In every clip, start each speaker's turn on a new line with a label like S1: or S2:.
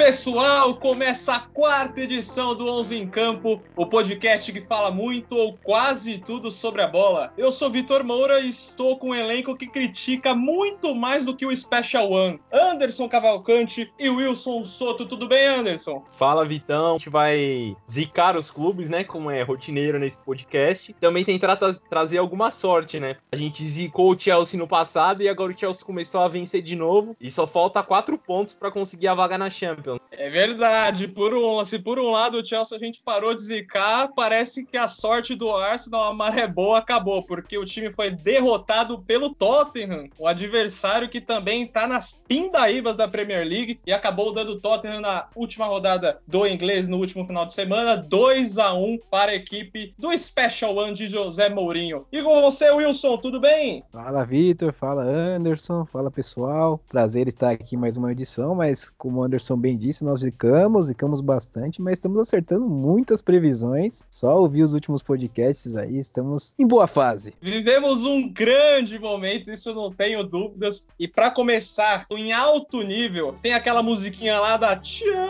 S1: Pessoal, começa a quarta edição do 11 em Campo, o podcast que fala muito ou quase tudo sobre a bola. Eu sou Vitor Moura e estou com um elenco que critica muito mais do que o Special One. Anderson Cavalcante e Wilson Soto, tudo bem, Anderson?
S2: Fala Vitão, a gente vai zicar os clubes, né, como é rotineiro nesse podcast. Também tentar tra trazer alguma sorte, né? A gente zicou o Chelsea no passado e agora o Chelsea começou a vencer de novo e só falta quatro pontos para conseguir a vaga na Champions.
S1: É verdade. Por um, se por um lado o Chelsea a gente parou de zicar, parece que a sorte do Arsenal, a maré boa, acabou, porque o time foi derrotado pelo Tottenham, o adversário que também está nas pindaíbas da Premier League e acabou dando o Tottenham na última rodada do inglês no último final de semana, 2 a 1 para a equipe do Special One de José Mourinho. E com você, Wilson, tudo bem?
S3: Fala, Vitor. Fala, Anderson. Fala, pessoal. Prazer estar aqui mais uma edição, mas como o Anderson bem disse, nós zicamos, zicamos bastante, mas estamos acertando muitas previsões. Só ouvir os últimos podcasts aí, estamos em boa fase.
S1: Vivemos um grande momento, isso não tenho dúvidas. E para começar, em alto nível, tem aquela musiquinha lá da Champions.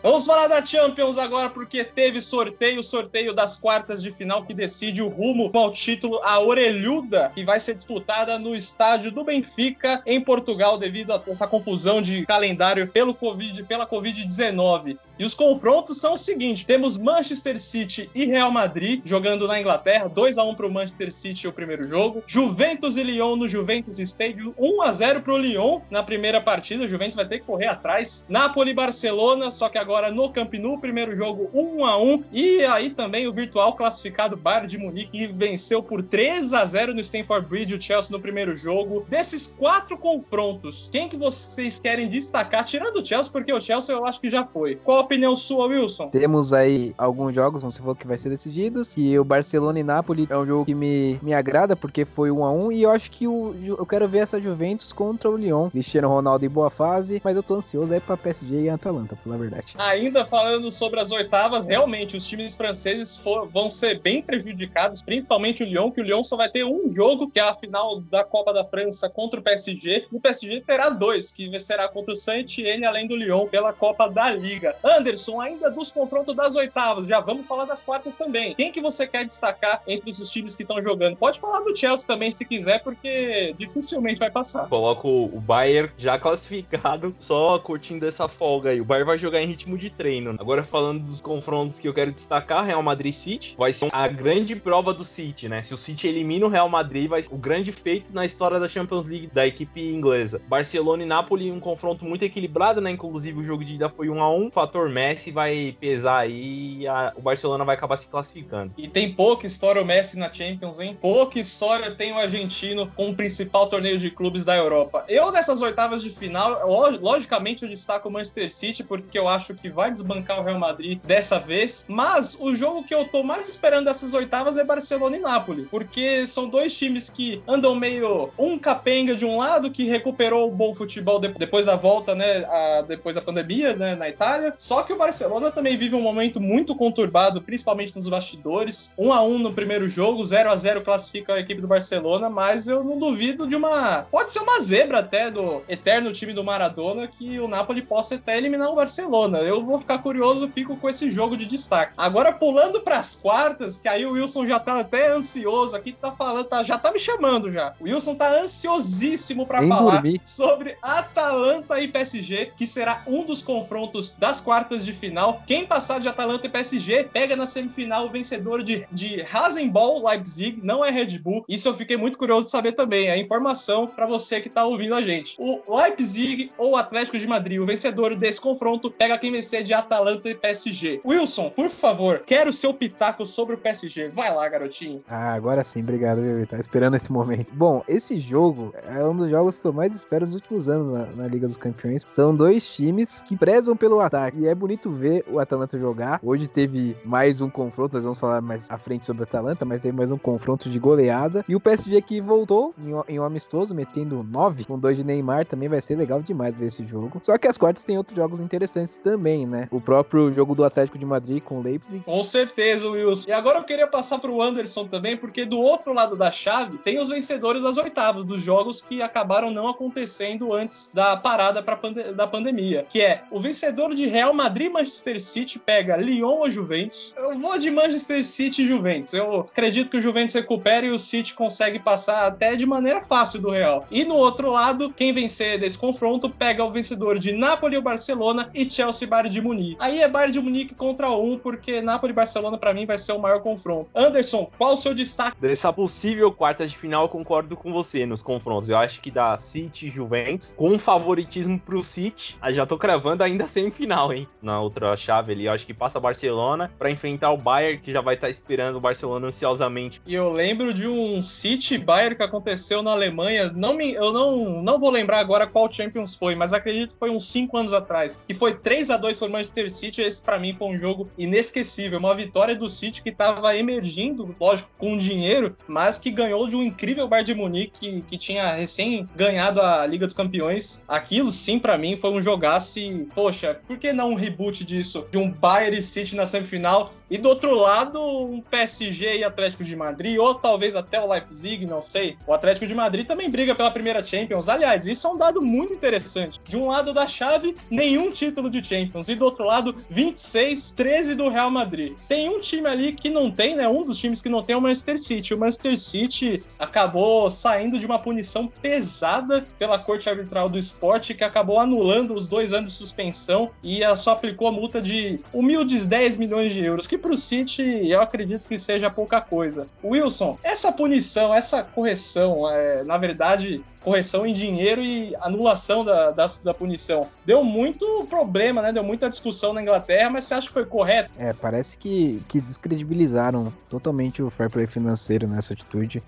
S1: Vamos falar da Champions agora, porque teve sorteio, sorteio das quartas de final que decide o rumo ao título, a orelhuda, que vai ser disputada no estádio do Benfica, em Portugal, devido a essa confusão de calendário pelo COVID, pela Covid-19. E os confrontos são o seguinte: temos Manchester City e Real Madrid jogando na Inglaterra, 2 a 1 para o Manchester City o primeiro jogo. Juventus e Lyon no Juventus Stadium, 1 a 0 para o Lyon na primeira partida. O Juventus vai ter que correr atrás. Napoli Barcelona, só que agora no Camp Nou, primeiro jogo 1 a 1 e aí também o virtual classificado Bayern de Munique que venceu por 3 a 0 no Stamford Bridge o Chelsea no primeiro jogo. Desses quatro confrontos, quem que vocês querem destacar tirando o Chelsea, porque o Chelsea eu acho que já foi. Qual opinião sua, Wilson?
S3: Temos aí alguns jogos, como você falou, que vai ser decididos. E o Barcelona e Napoli é um jogo que me, me agrada, porque foi um a um. E eu acho que o, eu quero ver essa Juventus contra o Lyon. Cristiano Ronaldo em boa fase, mas eu tô ansioso aí pra PSG e Atalanta, por a verdade.
S1: Ainda falando sobre as oitavas, realmente os times franceses for, vão ser bem prejudicados, principalmente o Lyon, que o Lyon só vai ter um jogo, que é a final da Copa da França contra o PSG. O PSG terá dois, que será contra o Saint-Etienne, além do Lyon, pela Copa da Liga. Anderson, ainda dos confrontos das oitavas, já vamos falar das quartas também. Quem que você quer destacar entre os times que estão jogando? Pode falar do Chelsea também, se quiser, porque dificilmente vai passar.
S2: Coloco o Bayern já classificado, só curtindo essa folga aí. O Bayern vai jogar em ritmo de treino. Agora falando dos confrontos que eu quero destacar, Real Madrid City, vai ser a grande prova do City, né? Se o City elimina o Real Madrid, vai ser o grande feito na história da Champions League da equipe inglesa. Barcelona e Napoli, um confronto muito equilibrado, né? Inclusive o jogo de ida foi 1 a 1 O Messi vai pesar aí e o Barcelona vai acabar se classificando.
S1: E tem pouca história o Messi na Champions, hein? Pouca história tem o argentino com o principal torneio de clubes da Europa. Eu, nessas oitavas de final, logicamente eu destaco o Manchester City, porque eu acho que vai desbancar o Real Madrid dessa vez. Mas o jogo que eu tô mais esperando dessas oitavas é Barcelona e Nápoles, porque são dois times que andam meio um capenga de um lado, que recuperou o bom futebol depois da volta, né? A, depois da pandemia, né? Na Itália. Só que o Barcelona também vive um momento muito conturbado, principalmente nos bastidores. 1 a 1 no primeiro jogo, 0 a 0 classifica a equipe do Barcelona, mas eu não duvido de uma. Pode ser uma zebra até do eterno time do Maradona que o Napoli possa até eliminar o Barcelona. Eu vou ficar curioso, fico com esse jogo de destaque. Agora, pulando para as quartas, que aí o Wilson já tá até ansioso aqui, tá falando, tá, já tá me chamando já. O Wilson tá ansiosíssimo para falar
S3: dormir.
S1: sobre Atalanta e PSG, que será um dos confrontos das quartas quartas de final. Quem passar de Atalanta e PSG pega na semifinal o vencedor de, de Rasenball Leipzig, não é Red Bull. Isso eu fiquei muito curioso de saber também. É informação para você que tá ouvindo a gente. O Leipzig ou Atlético de Madrid, o vencedor desse confronto, pega quem vencer de Atalanta e PSG. Wilson, por favor, quero seu pitaco sobre o PSG. Vai lá, garotinho.
S3: Ah, agora sim, obrigado, viu? Tá esperando esse momento. Bom, esse jogo é um dos jogos que eu mais espero nos últimos anos na, na Liga dos Campeões. São dois times que prezam pelo ataque. E é bonito ver o Atalanta jogar. Hoje teve mais um confronto, nós vamos falar mais à frente sobre o Atalanta, mas teve mais um confronto de goleada. E o PSG que voltou em, em um amistoso, metendo 9 com dois de Neymar, também vai ser legal demais ver esse jogo. Só que as quartas tem outros jogos interessantes também, né? O próprio jogo do Atlético de Madrid com o Leipzig.
S1: Com certeza, Wilson. E agora eu queria passar para o Anderson também, porque do outro lado da chave tem os vencedores das oitavas, dos jogos que acabaram não acontecendo antes da parada pande da pandemia, que é o vencedor de Real Madrid Manchester City pega Lyon ou Juventus. Eu vou de Manchester City e Juventus. Eu acredito que o Juventus recupere e o City consegue passar até de maneira fácil do Real. E no outro lado, quem vencer desse confronto pega o vencedor de Napoli ou Barcelona e Chelsea Bayern de Munique. Aí é Bayern de Munique contra um, porque Napoli e Barcelona para mim vai ser o maior confronto. Anderson, qual o seu destaque?
S2: Dessa possível quarta de final, eu concordo com você nos confrontos. Eu acho que dá City e Juventus, com favoritismo pro City. Aí já tô cravando ainda semifinal, hein? Na outra chave ali, eu acho que passa Barcelona para enfrentar o Bayern, que já vai estar tá esperando o Barcelona ansiosamente.
S1: E eu lembro de um City Bayern que aconteceu na Alemanha. Não me, eu não, não vou lembrar agora qual Champions foi, mas acredito que foi uns 5 anos atrás. E foi 3 a 2 para Manchester City. Esse para mim foi um jogo inesquecível, uma vitória do City que estava emergindo, lógico, com dinheiro, mas que ganhou de um incrível Bayern de Munique que, que tinha recém ganhado a Liga dos Campeões. Aquilo sim para mim foi um jogaço. Poxa, por que não reboot disso? De um Bayern City na semifinal e do outro lado, um PSG e Atlético de Madrid, ou talvez até o Leipzig, não sei. O Atlético de Madrid também briga pela primeira Champions. Aliás, isso é um dado muito interessante. De um lado da chave, nenhum título de Champions. E do outro lado, 26, 13 do Real Madrid. Tem um time ali que não tem, né? Um dos times que não tem é o Manchester City. O Manchester City acabou saindo de uma punição pesada pela Corte Arbitral do Esporte, que acabou anulando os dois anos de suspensão e só aplicou a multa de humildes 10 milhões de euros, que para o City eu acredito que seja pouca coisa. Wilson, essa punição, essa correção, é, na verdade, correção em dinheiro e anulação da, da, da, punição. Deu muito problema, né? Deu muita discussão na Inglaterra, mas você acha que foi correto?
S3: É, parece que, que descredibilizaram totalmente o fair play financeiro nessa atitude.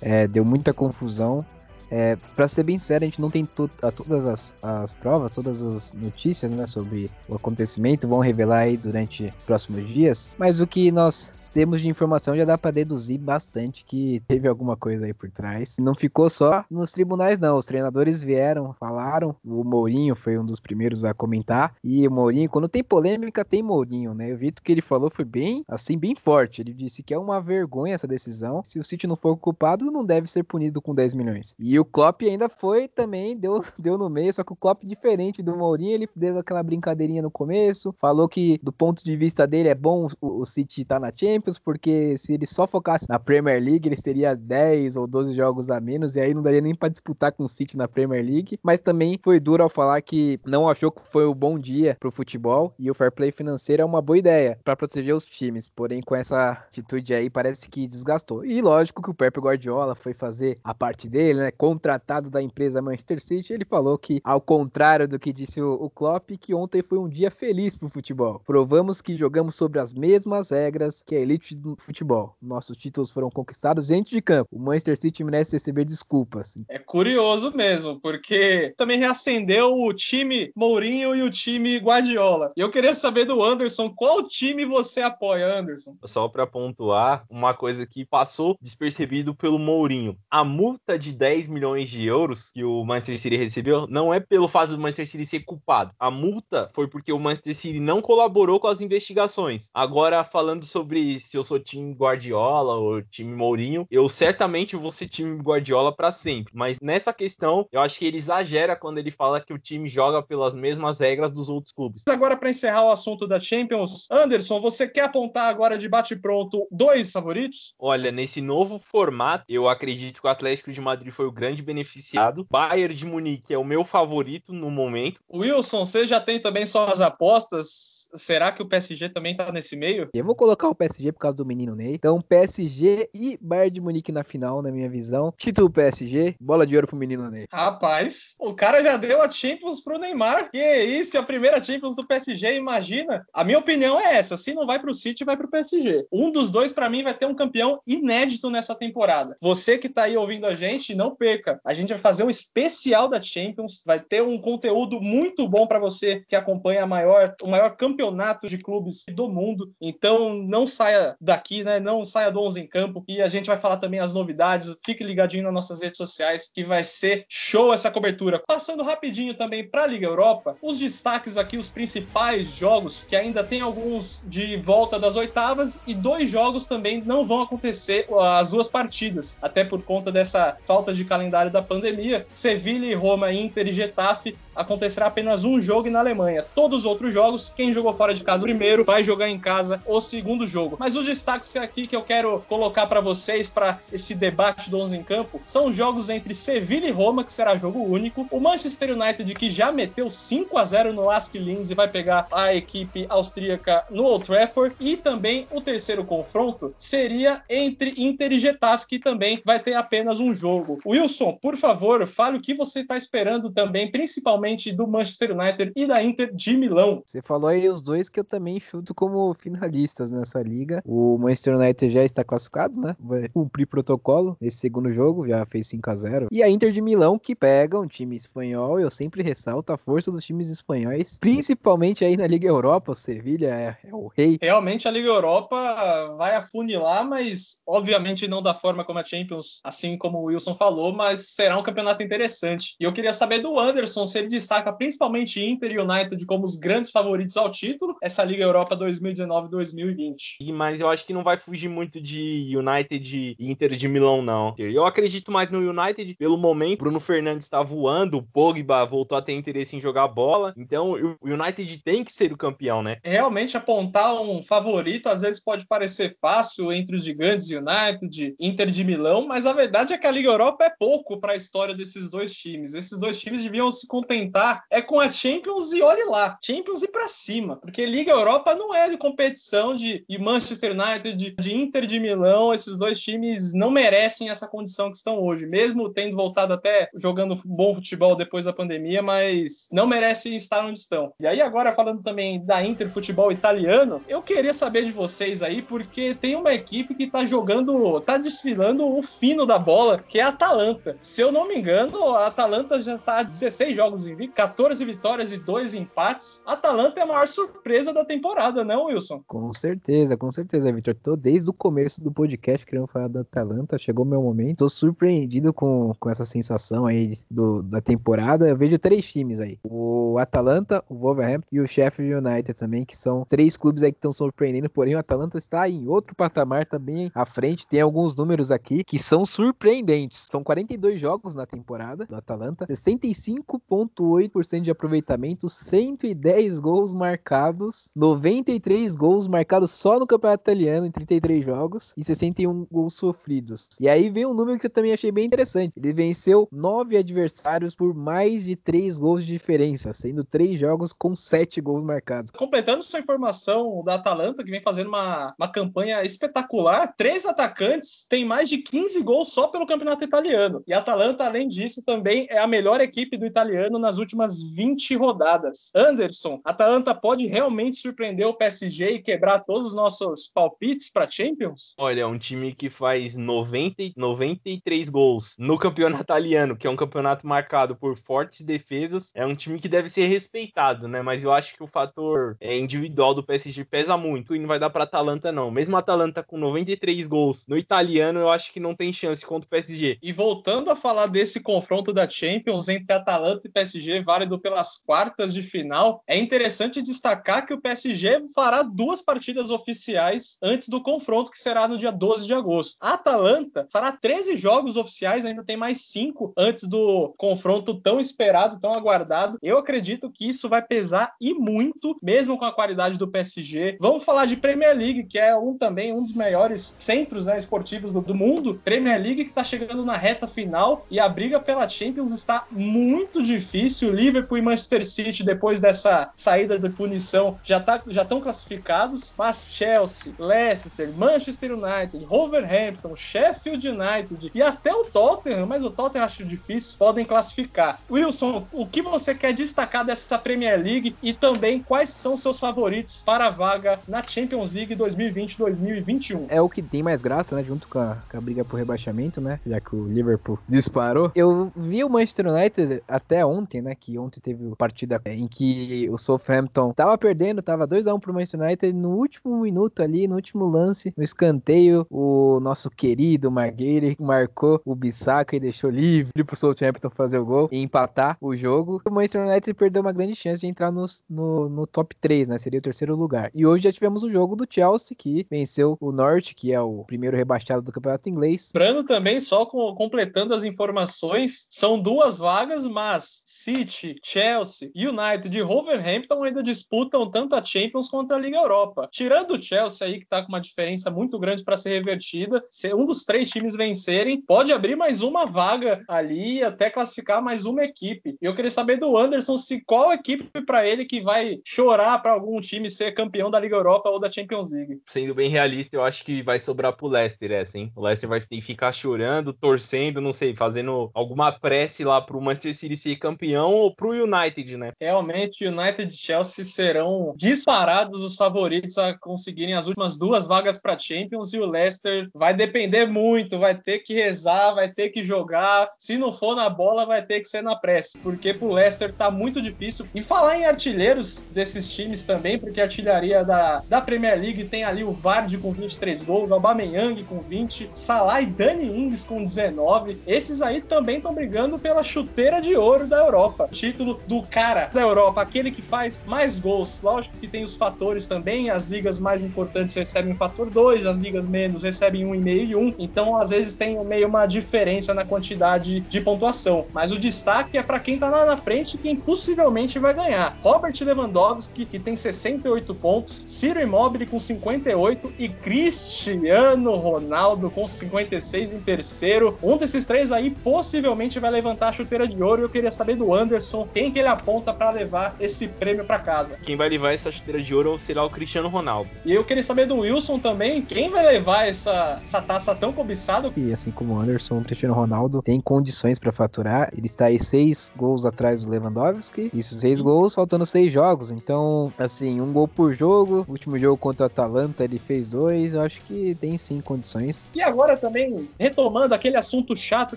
S3: É, deu muita confusão. É, para ser bem sério, a gente não tem to todas as, as, provas, todas as notícias né, sobre o acontecimento, vão revelar aí durante os próximos dias, mas o que nós temos de informação já dá para deduzir bastante que teve alguma coisa aí por trás. Não ficou só nos tribunais, não. Os treinadores vieram, falaram. O Mourinho foi um dos primeiros a comentar. E o Mourinho, quando tem polêmica, tem Mourinho, né? Eu vi que ele falou foi bem, assim, bem forte. Ele disse que é uma vergonha essa decisão. Se o City não for culpado, não deve ser punido com 10 milhões. E o Klopp ainda foi também, deu, deu no meio, só que o Klopp, diferente do Mourinho, ele deu aquela brincadeirinha no começo, falou que do ponto de vista dele é bom o, o City estar tá na Champions Champions, porque se ele só focasse na Premier League, eles teria 10 ou 12 jogos a menos, e aí não daria nem para disputar com o City na Premier League. Mas também foi duro ao falar que não achou que foi um bom dia pro futebol, e o fair play financeiro é uma boa ideia para proteger os times. Porém, com essa atitude aí, parece que desgastou. E lógico que o Pep Guardiola foi fazer a parte dele, né? Contratado da empresa Manchester City, ele falou que, ao contrário do que disse o, o Klopp, que ontem foi um dia feliz pro futebol. Provamos que jogamos sobre as mesmas regras que a elite do futebol. Nossos títulos foram conquistados dentro de campo. O Manchester City merece receber desculpas.
S1: É curioso mesmo, porque também reacendeu o time Mourinho e o time Guardiola. E eu queria saber do Anderson, qual time você apoia, Anderson?
S2: Só para pontuar, uma coisa que passou despercebido pelo Mourinho. A multa de 10 milhões de euros que o Manchester City recebeu não é pelo fato do Manchester City ser culpado. A multa foi porque o Manchester City não colaborou com as investigações. Agora, falando sobre se eu sou time Guardiola ou time Mourinho, eu certamente vou ser time Guardiola para sempre. Mas nessa questão, eu acho que ele exagera quando ele fala que o time joga pelas mesmas regras dos outros clubes.
S1: Agora, para encerrar o assunto da Champions, Anderson, você quer apontar agora de bate-pronto dois favoritos?
S2: Olha, nesse novo formato, eu acredito que o Atlético de Madrid foi o grande beneficiado. Bayern de Munique é o meu favorito no momento.
S1: Wilson, você já tem também suas apostas? Será que o PSG também tá nesse meio?
S3: Eu vou colocar o PSG por causa do menino Ney. Então, PSG e Bayern de Munique na final, na minha visão. Título PSG, bola de ouro pro menino Ney.
S1: Rapaz, o cara já deu a Champions pro Neymar. Que isso, a primeira Champions do PSG, imagina. A minha opinião é essa: se não vai pro City, vai pro PSG. Um dos dois, para mim, vai ter um campeão inédito nessa temporada. Você que tá aí ouvindo a gente, não perca. A gente vai fazer um especial da Champions, vai ter um conteúdo muito bom para você que acompanha a maior, o maior campeonato de clubes do mundo. Então, não saia daqui, né? Não saia do 11 em campo. E a gente vai falar também as novidades. Fique ligadinho nas nossas redes sociais, que vai ser show essa cobertura. Passando rapidinho também para a Liga Europa, os destaques aqui, os principais jogos, que ainda tem alguns de volta das oitavas e dois jogos também não vão acontecer as duas partidas, até por conta dessa falta de calendário da pandemia. Sevilha Roma, Inter e Getafe acontecerá apenas um jogo na Alemanha. Todos os outros jogos, quem jogou fora de casa primeiro vai jogar em casa o segundo jogo. Mas os destaques aqui que eu quero colocar para vocês para esse debate do 11 em campo são jogos entre Sevilha e Roma, que será jogo único. O Manchester United que já meteu 5 a 0 no Lask Linz e vai pegar a equipe austríaca no Old Trafford e também o terceiro confronto seria entre Inter e Getafe, que também vai ter apenas um jogo. Wilson, por favor, fale o que você está esperando também, principalmente do Manchester United e da Inter de Milão.
S3: Você falou aí os dois que eu também chuto como finalistas nessa liga. O Manchester United já está classificado, né? Vai cumprir protocolo nesse segundo jogo, já fez 5 a 0 E a Inter de Milão que pega um time espanhol, eu sempre ressalto a força dos times espanhóis, principalmente aí na Liga Europa, o Sevilha é, é o rei.
S1: Realmente a Liga Europa vai afunilar, mas obviamente não da forma como a Champions, assim como o Wilson falou, mas será um campeonato interessante. E eu queria saber do Anderson se ele destaca principalmente Inter e United como os grandes favoritos ao título, essa Liga Europa 2019-2020.
S2: Mas eu acho que não vai fugir muito de United e Inter de Milão, não. Eu acredito mais no United pelo momento. Bruno Fernandes está voando, o Pogba voltou a ter interesse em jogar bola. Então o United tem que ser o campeão, né?
S1: Realmente apontar um favorito às vezes pode parecer fácil entre os gigantes United, Inter de Milão, mas a verdade é que a Liga Europa é pouco para a história desses dois times. Esses dois times deviam se contentar é com a Champions e olhe lá, Champions e para cima, porque Liga Europa não é de competição de, de Manchester United, de, Inter de Milão, esses dois times não merecem essa condição que estão hoje, mesmo tendo voltado até jogando bom futebol depois da pandemia, mas não merecem estar onde estão. E aí agora falando também da Inter futebol italiano, eu queria saber de vocês aí, porque tem uma equipe que tá jogando, tá desfilando o fino da bola, que é a Atalanta. Se eu não me engano, a Atalanta já está 16 jogos em 14 vitórias e 2 empates. Atalanta é a maior surpresa da temporada, né, Wilson?
S3: Com certeza, com certeza, Victor. Tô desde o começo do podcast querendo falar da Atalanta, chegou meu momento. Tô surpreendido com, com essa sensação aí do, da temporada. Eu vejo três times aí: o Atalanta, o Wolverhampton e o Sheffield United também, que são três clubes aí que estão surpreendendo. Porém, o Atalanta está em outro patamar também à frente. Tem alguns números aqui que são surpreendentes. São 42 jogos na temporada do Atalanta, 65,8 100% de aproveitamento, 110 gols marcados, 93 gols marcados só no Campeonato Italiano em 33 jogos e 61 gols sofridos. E aí vem um número que eu também achei bem interessante. Ele venceu 9 adversários por mais de 3 gols de diferença, sendo 3 jogos com 7 gols marcados.
S1: Completando sua informação da Atalanta, que vem fazendo uma, uma campanha espetacular, três atacantes têm mais de 15 gols só pelo Campeonato Italiano. E a Atalanta, além disso, também é a melhor equipe do italiano nas últimas 20 rodadas. Anderson, a Atalanta pode realmente surpreender o PSG e quebrar todos os nossos palpites para Champions?
S2: Olha, é um time que faz 90, 93 gols no campeonato italiano, que é um campeonato marcado por fortes defesas. É um time que deve ser respeitado, né? Mas eu acho que o fator é, individual do PSG pesa muito e não vai dar para Atalanta não. Mesmo a Atalanta com 93 gols no italiano, eu acho que não tem chance contra o PSG.
S1: E voltando a falar desse confronto da Champions entre Atalanta e PSG, válido pelas quartas de final. É interessante destacar que o PSG fará duas partidas oficiais antes do confronto, que será no dia 12 de agosto. A Atalanta fará 13 jogos oficiais, ainda tem mais cinco antes do confronto tão esperado, tão aguardado. Eu acredito que isso vai pesar e muito, mesmo com a qualidade do PSG. Vamos falar de Premier League, que é um também um dos maiores centros né, esportivos do, do mundo. Premier League que está chegando na reta final e a briga pela Champions está muito difícil. Liverpool e Manchester City, depois dessa saída de punição, já tá, já estão classificados, mas Chelsea, Leicester, Manchester United, Wolverhampton, Sheffield United e até o Tottenham, mas o Tottenham acho difícil, podem classificar. Wilson, o que você quer destacar dessa Premier League e também quais são seus favoritos para a vaga na Champions League 2020-2021?
S3: É o que tem mais graça, né? Junto com a, com a briga por rebaixamento, né? Já que o Liverpool disparou. Eu vi o Manchester United até ontem, né? Que ontem teve a partida em que o Southampton tava perdendo, tava 2x1 pro Manchester United. No último minuto ali, no último lance, no escanteio, o nosso querido Marguerite marcou o Bissaka e deixou livre pro Southampton fazer o gol e empatar o jogo. O Manchester United perdeu uma grande chance de entrar nos, no, no top 3, né? Seria o terceiro lugar. E hoje já tivemos o jogo do Chelsea, que venceu o Norte, que é o primeiro rebaixado do campeonato inglês.
S1: Lembrando também, só com, completando as informações, são duas vagas, mas City, Chelsea, United e Wolverhampton ainda disputam tanto a Champions quanto a Liga Europa. Tirando o Chelsea aí, que tá com uma diferença muito grande para ser revertida, se um dos três times vencerem, pode abrir mais uma vaga ali e até classificar mais uma equipe. E eu queria saber do Anderson se qual equipe para ele que vai chorar para algum time ser campeão da Liga Europa ou da Champions League.
S2: Sendo bem realista, eu acho que vai sobrar pro Leicester essa, hein? O Leicester vai ter que ficar chorando, torcendo, não sei, fazendo alguma prece lá pro Manchester City ser campeão ou pro United, né?
S1: Realmente, United e Chelsea serão disparados os favoritos a conseguirem as últimas duas vagas para Champions e o Leicester vai depender muito, vai ter que rezar, vai ter que jogar. Se não for na bola, vai ter que ser na pressa, porque pro Leicester tá muito difícil. E falar em artilheiros desses times também, porque a artilharia da, da Premier League tem ali o Vardy com 23 gols, Aubameyang com 20, Salah e Dani Ings com 19. Esses aí também estão brigando pela chuteira de ouro da Europa. Título do cara da Europa, aquele que faz mais gols. Lógico que tem os fatores também, as ligas mais importantes recebem fator 2, as ligas menos recebem 1,5 e 1. Então, às vezes tem meio uma diferença na quantidade de pontuação. Mas o destaque é para quem tá lá na frente, quem possivelmente vai ganhar. Robert Lewandowski, que tem 68 pontos, Ciro Immobile com 58 e Cristiano Ronaldo com 56 em terceiro. Um desses três aí possivelmente vai levantar a chuteira de ouro. Eu queria saber do Anderson quem que ele aponta para levar esse prêmio para casa.
S2: Quem vai levar essa chuteira de ouro será o Cristiano Ronaldo.
S1: E eu queria saber do Wilson também, quem vai levar essa, essa taça tão cobiçada?
S3: E assim como o Anderson, o Cristiano Ronaldo tem condições para faturar. Ele está aí seis gols atrás do Lewandowski. Isso, seis gols, faltando seis jogos. Então, assim, um gol por jogo. O último jogo contra o Atalanta, ele fez dois. Eu acho que tem sim condições.
S1: E agora também, retomando aquele assunto chato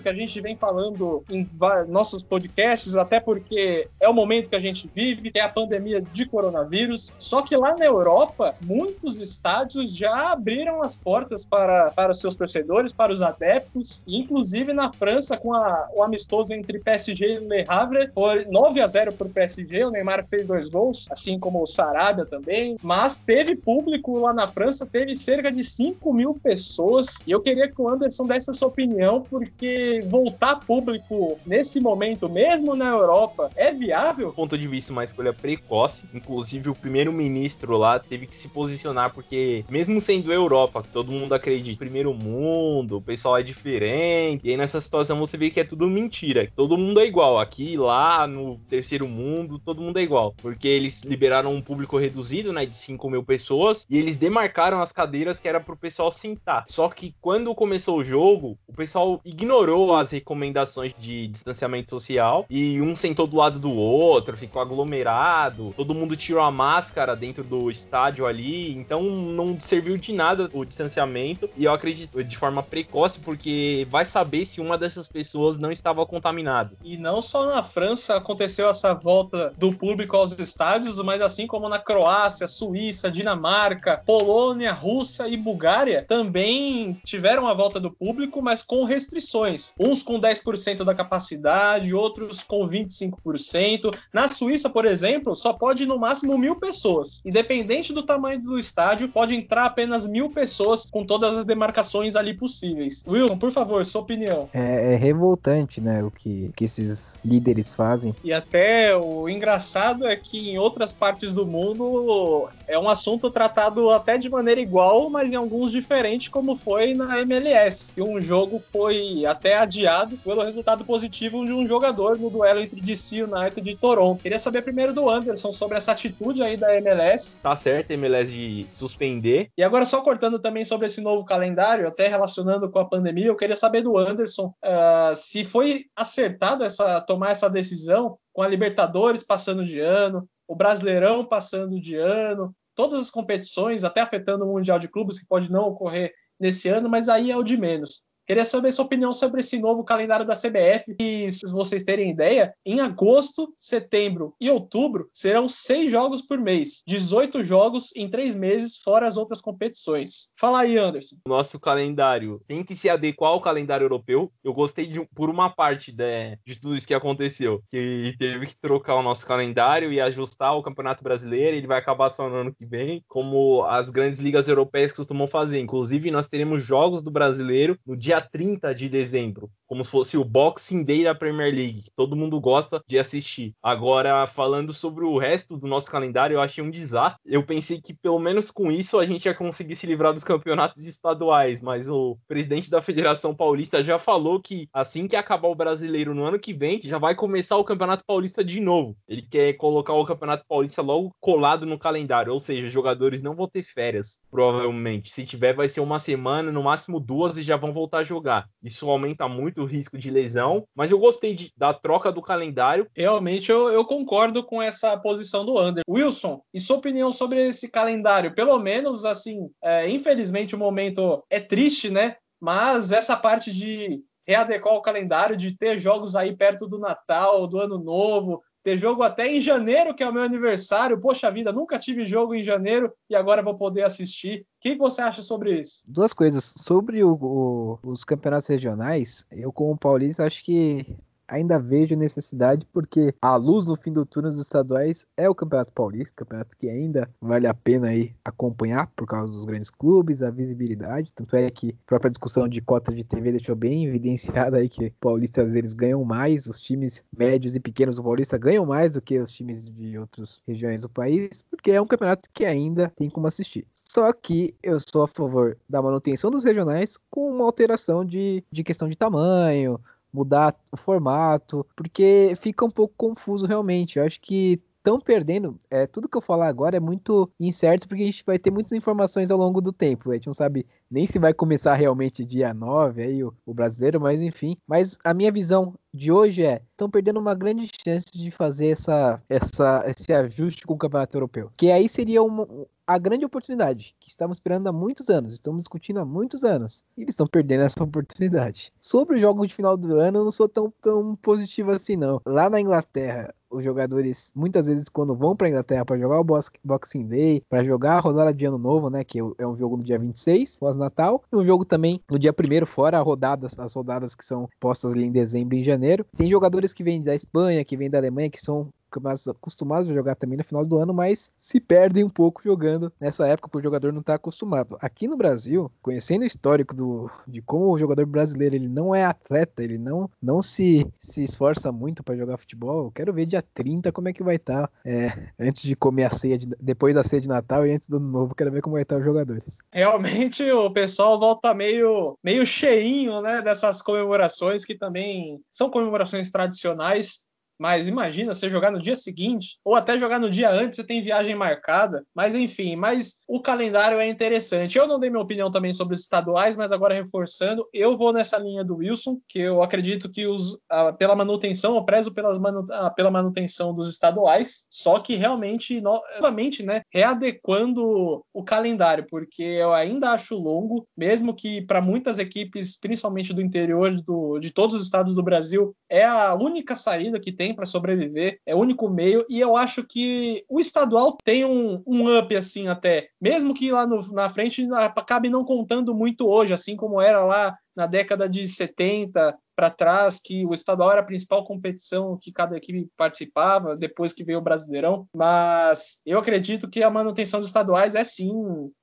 S1: que a gente vem falando em nossos podcasts, até porque é o momento que a gente vive, é a pandemia de coronavírus. Só que lá na Europa, muitos estádios já abriram as portas para, para seus torcedores, para os adeptos, inclusive na França, com a, o amistoso entre PSG e Le Havre, foi 9 a 0 para o PSG, o Neymar fez dois gols, assim como o Sarabia também, mas teve público lá na França, teve cerca de 5 mil pessoas, e eu queria que o Anderson desse a sua opinião, porque voltar público nesse momento, mesmo na Europa, é viável?
S2: Do ponto de vista uma escolha precoce, inclusive o primeiro-ministro lá teve que se posicionar, porque mesmo sendo Europa, todo mundo acredita, primeiro mundo, o pessoal é diferente, e aí nessa situação você vê que é tudo mentira, todo mundo é igual, aqui, lá, no terceiro mundo, todo mundo é igual, porque eles liberaram um público reduzido, né, de 5 mil pessoas, e eles demarcaram as cadeiras que era pro pessoal sentar. Só que quando começou o jogo, o pessoal ignorou as recomendações de distanciamento social, e um sentou do lado do outro, ficou aglomerado, todo mundo tirou a máscara dentro do estádio ali, então não serviu de nada o distanciamento, e eu acredito de forma precoce, porque vai saber se uma dessas pessoas não estava contaminada.
S1: E não só na França aconteceu essa volta do público aos estádios, mas assim como na Croácia, Suíça, Dinamarca, Polônia, Rússia e Bulgária também tiveram a volta do público, mas com restrições. Uns com 10% da capacidade, outros com 25%. Na Suíça, por exemplo, só pode no máximo mil pessoas. Independente do tamanho do estádio, pode entrar apenas mil pessoas com todas as demarcações ali possíveis. Wilson, por favor, sua opinião.
S3: É, é revoltante, né, o que, que esses líderes fazem.
S1: E até o engraçado é que em outras partes do mundo é um assunto tratado até de maneira igual, mas em alguns diferentes, como foi na MLS. E um jogo foi até adiado pelo resultado positivo de um jogador no duelo entre DC United e Toronto. Queria saber primeiro do Anderson sobre essa atitude aí da MLS.
S2: Tá certo, MLS de suspender.
S1: E agora, só cortando também sobre esse novo calendário, até relacionando com a pandemia, eu queria saber do Anderson uh, se foi acertado essa, tomar essa decisão com a Libertadores passando de ano, o Brasileirão passando de ano, todas as competições, até afetando o Mundial de Clubes, que pode não ocorrer nesse ano, mas aí é o de menos. Queria saber sua opinião sobre esse novo calendário da CBF. E se vocês terem ideia, em agosto, setembro e outubro serão seis jogos por mês, 18 jogos em três meses, fora as outras competições. Fala aí, Anderson.
S2: Nosso calendário tem que se adequar ao calendário europeu. Eu gostei de, por uma parte de, de tudo isso que aconteceu, que teve que trocar o nosso calendário e ajustar o Campeonato Brasileiro. Ele vai acabar só no ano que vem, como as grandes ligas europeias costumam fazer. Inclusive, nós teremos jogos do brasileiro no dia dia 30 de dezembro, como se fosse o Boxing Day da Premier League, que todo mundo gosta de assistir. Agora, falando sobre o resto do nosso calendário, eu achei um desastre. Eu pensei que pelo menos com isso a gente ia conseguir se livrar dos campeonatos estaduais, mas o presidente da Federação Paulista já falou que assim que acabar o brasileiro no ano que vem, já vai começar o Campeonato Paulista de novo. Ele quer colocar o Campeonato Paulista logo colado no calendário, ou seja, jogadores não vão ter férias, provavelmente. Se tiver, vai ser uma semana, no máximo duas, e já vão voltar jogar. Isso aumenta muito o risco de lesão, mas eu gostei de, da troca do calendário.
S1: Realmente eu, eu concordo com essa posição do Under. Wilson, e sua opinião sobre esse calendário? Pelo menos, assim, é, infelizmente o momento é triste, né? Mas essa parte de readequar o calendário, de ter jogos aí perto do Natal, do Ano Novo, ter jogo até em janeiro, que é o meu aniversário. Poxa vida, nunca tive jogo em janeiro e agora vou poder assistir. O que você acha sobre isso?
S3: Duas coisas. Sobre o, o, os campeonatos regionais, eu, como paulista, acho que ainda vejo necessidade, porque a luz no fim do turno dos estaduais é o Campeonato Paulista, campeonato que ainda vale a pena aí acompanhar por causa dos grandes clubes, a visibilidade. Tanto é que a própria discussão de cotas de TV deixou bem evidenciada aí que paulistas eles ganham mais, os times médios e pequenos do Paulista ganham mais do que os times de outras regiões do país, porque é um campeonato que ainda tem como assistir. Só que eu sou a favor da manutenção dos regionais com uma alteração de, de questão de tamanho, mudar o formato, porque fica um pouco confuso realmente. Eu acho que estão perdendo. É, tudo que eu falar agora é muito incerto, porque a gente vai ter muitas informações ao longo do tempo. A gente não sabe nem se vai começar realmente dia 9 aí o, o brasileiro, mas enfim. Mas a minha visão de hoje é: estão perdendo uma grande chance de fazer essa, essa, esse ajuste com o campeonato europeu. Que aí seria uma, a grande oportunidade que estamos esperando há muitos anos, estamos discutindo há muitos anos, e eles estão perdendo essa oportunidade. Sobre o jogo de final do ano, eu não sou tão, tão positivo assim, não. Lá na Inglaterra, os jogadores, muitas vezes, quando vão para Inglaterra para jogar o Boxing Day, para jogar a rodada de Ano Novo, né, que é um jogo no dia 26, pós-Natal, e um jogo também no dia 1 fora rodadas, as rodadas que são postas ali em dezembro e em janeiro. Tem jogadores que vêm da Espanha, que vêm da Alemanha, que são mais acostumados a jogar também no final do ano, mas se perdem um pouco jogando nessa época, porque o jogador não está acostumado. Aqui no Brasil, conhecendo o histórico do, de como o jogador brasileiro ele não é atleta, ele não, não se, se esforça muito para jogar futebol, eu quero ver dia 30 como é que vai estar tá, é, antes de comer a ceia, de, depois da ceia de Natal e antes do ano novo, quero ver como vai estar tá os jogadores.
S1: Realmente o pessoal volta meio, meio cheinho né, dessas comemorações que também são comemorações tradicionais mas imagina você jogar no dia seguinte, ou até jogar no dia antes, você tem viagem marcada. Mas enfim, mas o calendário é interessante. Eu não dei minha opinião também sobre os estaduais, mas agora reforçando, eu vou nessa linha do Wilson, que eu acredito que os, pela manutenção, eu prezo pelas manu, pela manutenção dos estaduais, só que realmente, novamente, né, readequando o calendário, porque eu ainda acho longo, mesmo que para muitas equipes, principalmente do interior do, de todos os estados do Brasil, é a única saída que tem tem para sobreviver, é o único meio, e eu acho que o estadual tem um, um up assim até, mesmo que lá no, na frente acabe não contando muito hoje, assim como era lá na década de 70 para trás, que o estadual era a principal competição que cada equipe participava, depois que veio o Brasileirão. Mas eu acredito que a manutenção dos estaduais é sim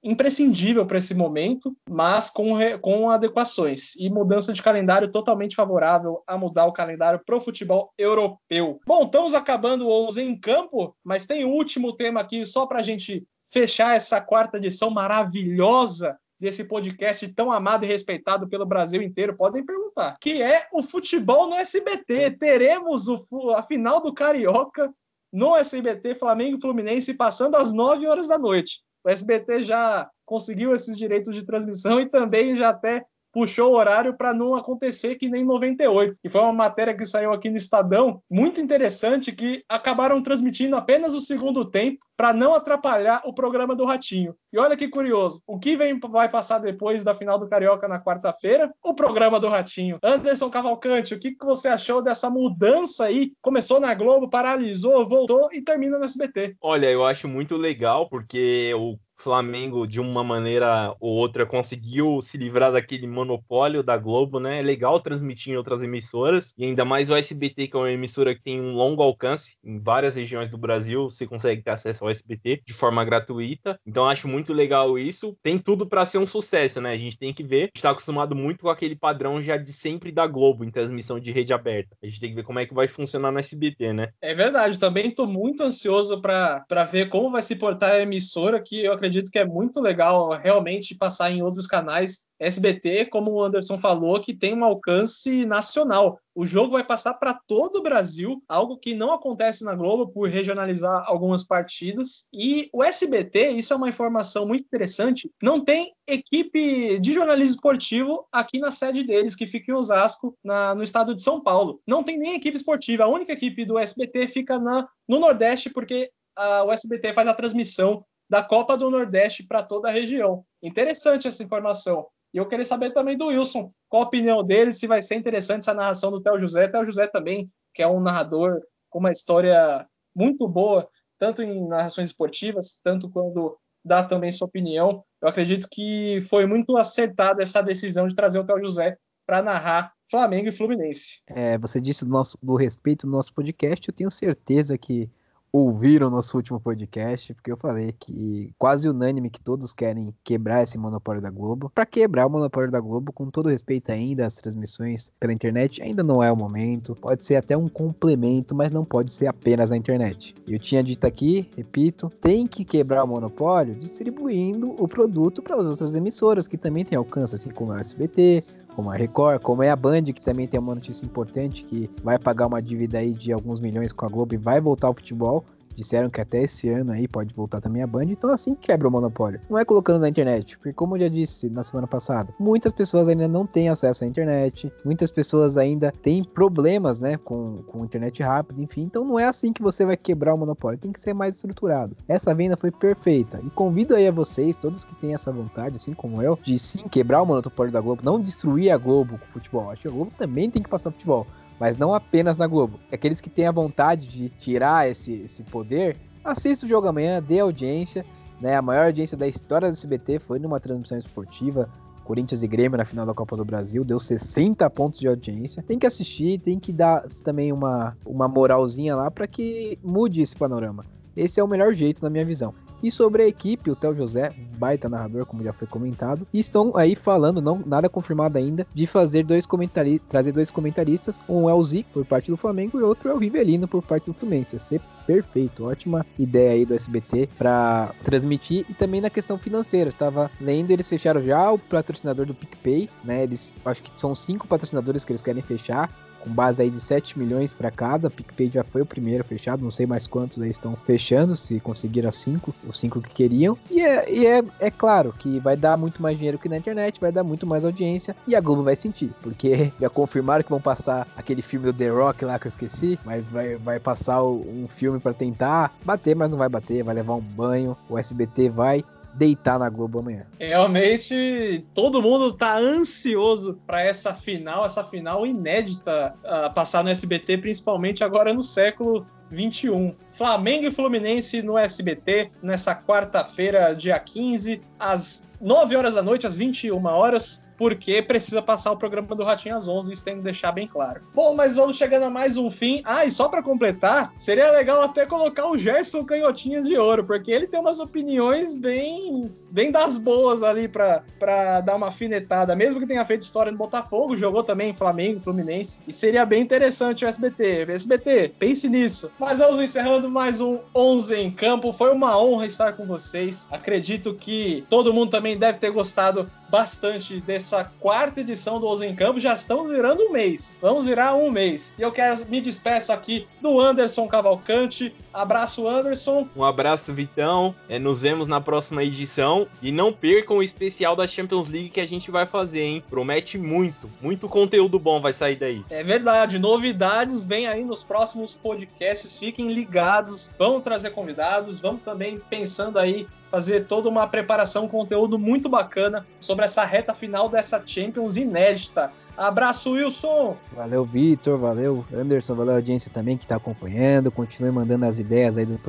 S1: imprescindível para esse momento, mas com, com adequações. E mudança de calendário totalmente favorável a mudar o calendário para o futebol europeu. Bom, estamos acabando o 11 em campo, mas tem o último tema aqui só para a gente fechar essa quarta edição maravilhosa desse podcast tão amado e respeitado pelo Brasil inteiro, podem perguntar, que é o futebol no SBT. Teremos o, a final do Carioca no SBT, Flamengo Fluminense, passando às 9 horas da noite. O SBT já conseguiu esses direitos de transmissão e também já até puxou o horário para não acontecer que nem 98, que foi uma matéria que saiu aqui no Estadão, muito interessante, que acabaram transmitindo apenas o segundo tempo para não atrapalhar o programa do Ratinho. E olha que curioso, o que vem vai passar depois da final do Carioca na quarta-feira? O programa do Ratinho. Anderson Cavalcante, o que, que você achou dessa mudança aí? Começou na Globo, paralisou, voltou e termina no SBT.
S2: Olha, eu acho muito legal porque o Flamengo, de uma maneira ou outra, conseguiu se livrar daquele monopólio da Globo, né? É legal transmitir em outras emissoras, e ainda mais o SBT, que é uma emissora que tem um longo alcance em várias regiões do Brasil, você consegue ter acesso ao SBT de forma gratuita. Então, acho muito legal isso. Tem tudo para ser um sucesso, né? A gente tem que ver. Está acostumado muito com aquele padrão já de sempre da Globo em transmissão de rede aberta. A gente tem que ver como é que vai funcionar no SBT, né?
S1: É verdade, também estou muito ansioso para ver como vai se portar a emissora, que eu acredito acredito que é muito legal realmente passar em outros canais. SBT, como o Anderson falou, que tem um alcance nacional. O jogo vai passar para todo o Brasil, algo que não acontece na Globo por regionalizar algumas partidas. E o SBT, isso é uma informação muito interessante, não tem equipe de jornalismo esportivo aqui na sede deles, que fica em Osasco, na, no estado de São Paulo. Não tem nem equipe esportiva. A única equipe do SBT fica na, no Nordeste, porque a, o SBT faz a transmissão da Copa do Nordeste para toda a região. Interessante essa informação. E eu queria saber também do Wilson, qual a opinião dele, se vai ser interessante essa narração do Theo José. Theo José também, que é um narrador com uma história muito boa, tanto em narrações esportivas, tanto quando dá também sua opinião. Eu acredito que foi muito acertada essa decisão de trazer o Theo José para narrar Flamengo e Fluminense.
S3: É, você disse do, nosso, do respeito do nosso podcast, eu tenho certeza que ouviram nosso último podcast, porque eu falei que quase unânime que todos querem quebrar esse monopólio da Globo. Para quebrar o monopólio da Globo, com todo respeito ainda às transmissões pela internet, ainda não é o momento. Pode ser até um complemento, mas não pode ser apenas na internet. Eu tinha dito aqui, repito, tem que quebrar o monopólio distribuindo o produto para as outras emissoras que também têm alcance, assim como a SBT, como a Record, como é a Band, que também tem uma notícia importante, que vai pagar uma dívida aí de alguns milhões com a Globo e vai voltar ao futebol. Disseram que até esse ano aí pode voltar também a Band, então assim quebra o monopólio. Não é colocando na internet, porque como eu já disse na semana passada, muitas pessoas ainda não têm acesso à internet, muitas pessoas ainda têm problemas, né, com, com internet rápida, enfim, então não é assim que você vai quebrar o monopólio, tem que ser mais estruturado. Essa venda foi perfeita e convido aí a vocês, todos que têm essa vontade, assim como eu, de sim quebrar o monopólio da Globo, não destruir a Globo com o futebol. Acho que a Globo também tem que passar futebol mas não apenas na Globo. Aqueles que têm a vontade de tirar esse, esse poder, assista o jogo amanhã, dê audiência. Né? A maior audiência da história do SBT foi numa transmissão esportiva. Corinthians e Grêmio na final da Copa do Brasil, deu 60 pontos de audiência. Tem que assistir, tem que dar também uma, uma moralzinha lá para que mude esse panorama. Esse é o melhor jeito, na minha visão. E sobre a equipe, o Theo José, baita narrador, como já foi comentado, estão aí falando, não nada confirmado ainda, de fazer dois comentaristas, trazer dois comentaristas, um é o Zico por parte do Flamengo e outro é o Rivelino por parte do Fluminense. Ser perfeito, ótima ideia aí do SBT para transmitir e também na questão financeira. Estava lendo, eles fecharam já o patrocinador do PicPay, né? Eles acho que são cinco patrocinadores que eles querem fechar com base aí de 7 milhões para cada. PicPay já foi o primeiro fechado, não sei mais quantos aí estão fechando, se conseguiram 5, os 5 que queriam. E, é, e é, é claro que vai dar muito mais dinheiro que na internet, vai dar muito mais audiência e a Globo vai sentir, porque já confirmaram que vão passar aquele filme do The Rock lá que eu esqueci, mas vai, vai passar um filme para tentar bater, mas não vai bater, vai levar um banho, o SBT vai deitar na Globo amanhã.
S1: Realmente, todo mundo tá ansioso para essa final, essa final inédita uh, passar no SBT, principalmente agora no século 21. Flamengo e Fluminense no SBT, nessa quarta-feira, dia 15, às 9 horas da noite, às 21 horas porque precisa passar o programa do Ratinho às 11, isso tem que deixar bem claro. Bom, mas vamos chegando a mais um fim. Ah, e só para completar, seria legal até colocar o Gerson Canhotinha de Ouro, porque ele tem umas opiniões bem, bem das boas ali para dar uma afinetada, mesmo que tenha feito história no Botafogo, jogou também em Flamengo, Fluminense, e seria bem interessante o SBT. SBT, pense nisso. Mas vamos encerrando mais um 11 em campo. Foi uma honra estar com vocês. Acredito que todo mundo também deve ter gostado bastante dessa quarta edição do Ousa em Campo. Já estamos virando um mês. Vamos virar um mês. E eu quero me despeço aqui do Anderson Cavalcante. Abraço, Anderson.
S2: Um abraço, Vitão. É, nos vemos na próxima edição. E não percam o especial da Champions League que a gente vai fazer, hein? Promete muito. Muito conteúdo bom vai sair daí.
S1: É verdade. Novidades vem aí nos próximos podcasts. Fiquem ligados. Vamos trazer convidados. Vamos também pensando aí fazer toda uma preparação, um conteúdo muito bacana sobre essa reta final dessa Champions inédita. Abraço, Wilson!
S3: Valeu, Vitor, valeu, Anderson, valeu a audiência também que está acompanhando. Continue mandando as ideias aí do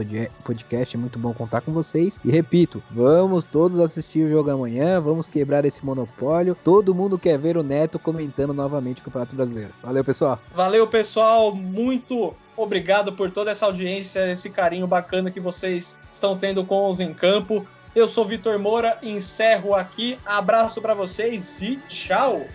S3: podcast, é muito bom contar com vocês. E repito, vamos todos assistir o jogo amanhã, vamos quebrar esse monopólio. Todo mundo quer ver o Neto comentando novamente o Campeonato Brasileiro. Valeu, pessoal!
S1: Valeu, pessoal, muito obrigado por toda essa audiência, esse carinho bacana que vocês estão tendo com os em campo. Eu sou Vitor Moura, encerro aqui. Abraço para vocês e tchau.